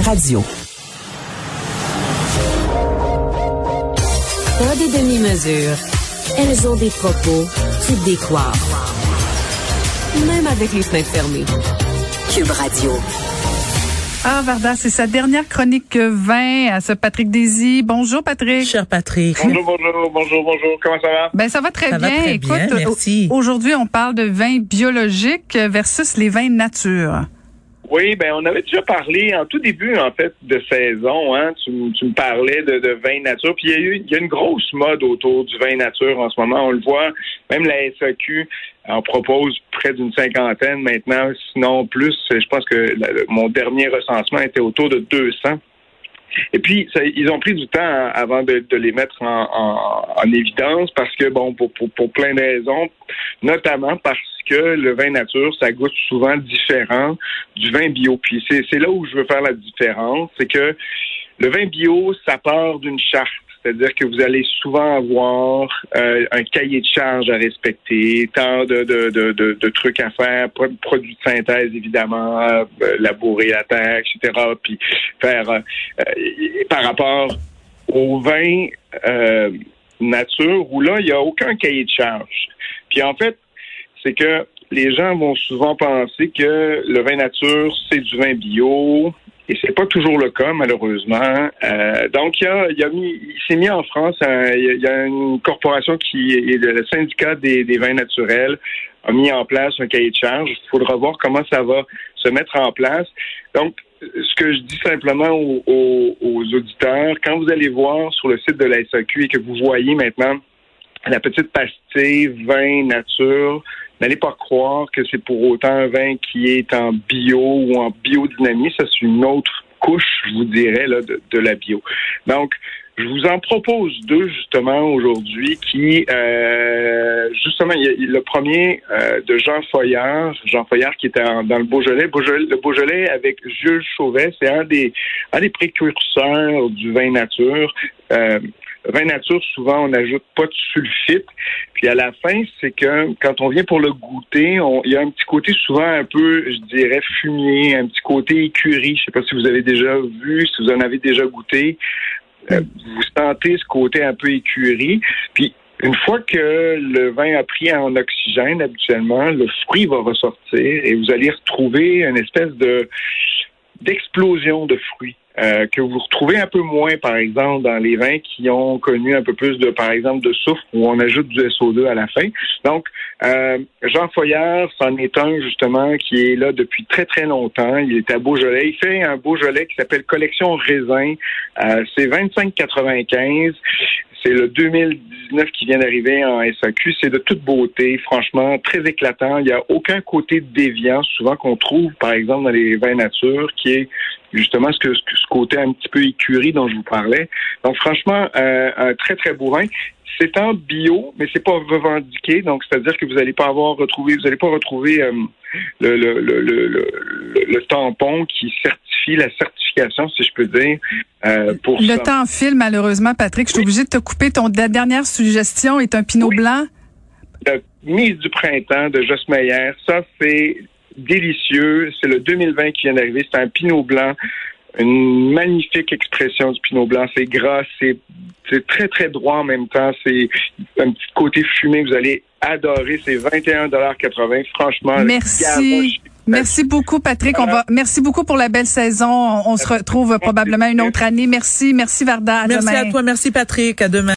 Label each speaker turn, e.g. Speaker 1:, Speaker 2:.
Speaker 1: Radio.
Speaker 2: Pas des demi-mesures. Elles ont des propos qui décoiffent. Même avec les fenêtres fermées. Cube Radio.
Speaker 3: Ah, Varda, c'est sa dernière chronique vin à ce Patrick Désy. Bonjour, Patrick.
Speaker 4: Cher Patrick.
Speaker 5: Bonjour, bonjour, bonjour, bonjour. Comment ça va?
Speaker 3: Ben, ça va très
Speaker 4: Ça va
Speaker 3: bien.
Speaker 4: très
Speaker 3: Écoute,
Speaker 4: bien, merci.
Speaker 3: au- aujourd'hui, on parle de vins biologiques versus les vins nature.
Speaker 5: Oui, ben on avait déjà parlé en tout début en fait de saison. Hein, tu, me parlais de, vin nature. Puis il y a y a une grosse mode autour du vin nature en ce moment. On le voit. Même la SAQ en propose près d'une cinquantaine maintenant, sinon plus. Je pense que mon dernier recensement était autour de 200. Et puis, ils ont pris du temps avant de, les mettre en, en- en évidence parce que, bon, pour, pour, pour plein de raisons, notamment parce que le vin nature, ça goûte souvent différent du vin bio. Puis c'est là où je veux faire la différence, c'est que le vin bio, ça part d'une charte. C'est-à-dire que vous allez souvent avoir euh, un cahier de charge à respecter, tant de, de, de, de, trucs à faire, pro- produits de synthèse évidemment, euh, labourer la terre, etc. Puis faire euh, euh, par rapport au vin nature où là il n'y a aucun cahier de charge. Puis en fait, c'est que les gens vont souvent penser que le vin nature c'est du vin bio. Et c'est pas toujours le cas, malheureusement. Euh, donc, il, a, il, a il s'est mis en France, il y a- une corporation qui est le syndicat des, des vins naturels a mis en place un cahier de charge. Il faudra voir comment ça va se mettre en place. Donc, ce que je dis simplement aux, aux- aux auditeurs, quand vous allez voir sur le site de la SAQ et que vous voyez maintenant la petite pastille vin nature, n'allez pas croire que c'est pour autant un vin qui est en bio ou en biodynamie. Ça, c'est une autre couche, je vous dirais, là, de, la bio. Donc, je vous en propose deux justement aujourd'hui qui, euh, justement, il y a le premier euh, de Jean Foyard, Jean Foyard qui était dans le Beaujolais. Le Beaujolais avec Jules Chauvet, c'est un des, un des précurseurs du vin nature. Euh, vin nature, souvent, on n'ajoute pas de sulfite. Puis à la fin, c'est que quand on vient pour le goûter, il y a un petit côté souvent un peu, je dirais, fumier, un petit côté écurie. Je sais pas si vous avez déjà vu, si vous en avez déjà goûté. Euh, vous sentez ce côté un peu écurie. Puis une fois que le vin a pris en oxygène, habituellement, le fruit va ressortir et vous allez retrouver une espèce de d'explosion de fruits euh, que vous retrouvez un peu moins, par exemple, dans les vins qui ont connu un peu plus de, par exemple, de soufre où on ajoute du SO2 à la fin. Donc, euh, Jean Foyard, c'en est un justement qui est là depuis très très longtemps. Il est à Beaujolais. Il fait un Beaujolais qui s'appelle Collection Raisin. Euh, c'est 25,95. C'est le 2019 qui vient d'arriver en SAQ. C'est de toute beauté, franchement, très éclatant. Il n'y a aucun côté déviant, souvent qu'on trouve, par exemple, dans les vins nature, qui est justement ce, que, ce, côté un petit peu écurie dont je vous parlais. Donc, franchement, euh, un très, très beau vin. C'est en bio, mais c'est pas revendiqué. Donc, c'est-à-dire que vous n'allez pas avoir retrouvé, vous n'allez pas retrouver euh, le, le, le, le, le- le tampon qui certifie la certification, si je peux dire, euh, pour
Speaker 3: Le
Speaker 5: ça.
Speaker 3: temps file, malheureusement, Patrick. Je suis obligée de te couper. Ton la dernière suggestion est un pinot
Speaker 5: Oui.
Speaker 3: blanc?
Speaker 5: La mise du printemps de Joss Meyer, ça c'est délicieux. C'est le 2020 qui vient d'arriver. C'est un pinot blanc. Une magnifique expression du pinot blanc. C'est gras, c'est c'est très très droit en même temps. C'est un petit côté fumé. Vous allez adorer. C'est 21,80 Franchement,
Speaker 3: Merci. Merci beaucoup, Patrick. On va, merci beaucoup pour la belle saison. On, on se retrouve probablement une autre année. Merci. Merci, Varda. À
Speaker 4: Merci
Speaker 3: demain.
Speaker 4: à toi. Merci Patrick. À demain.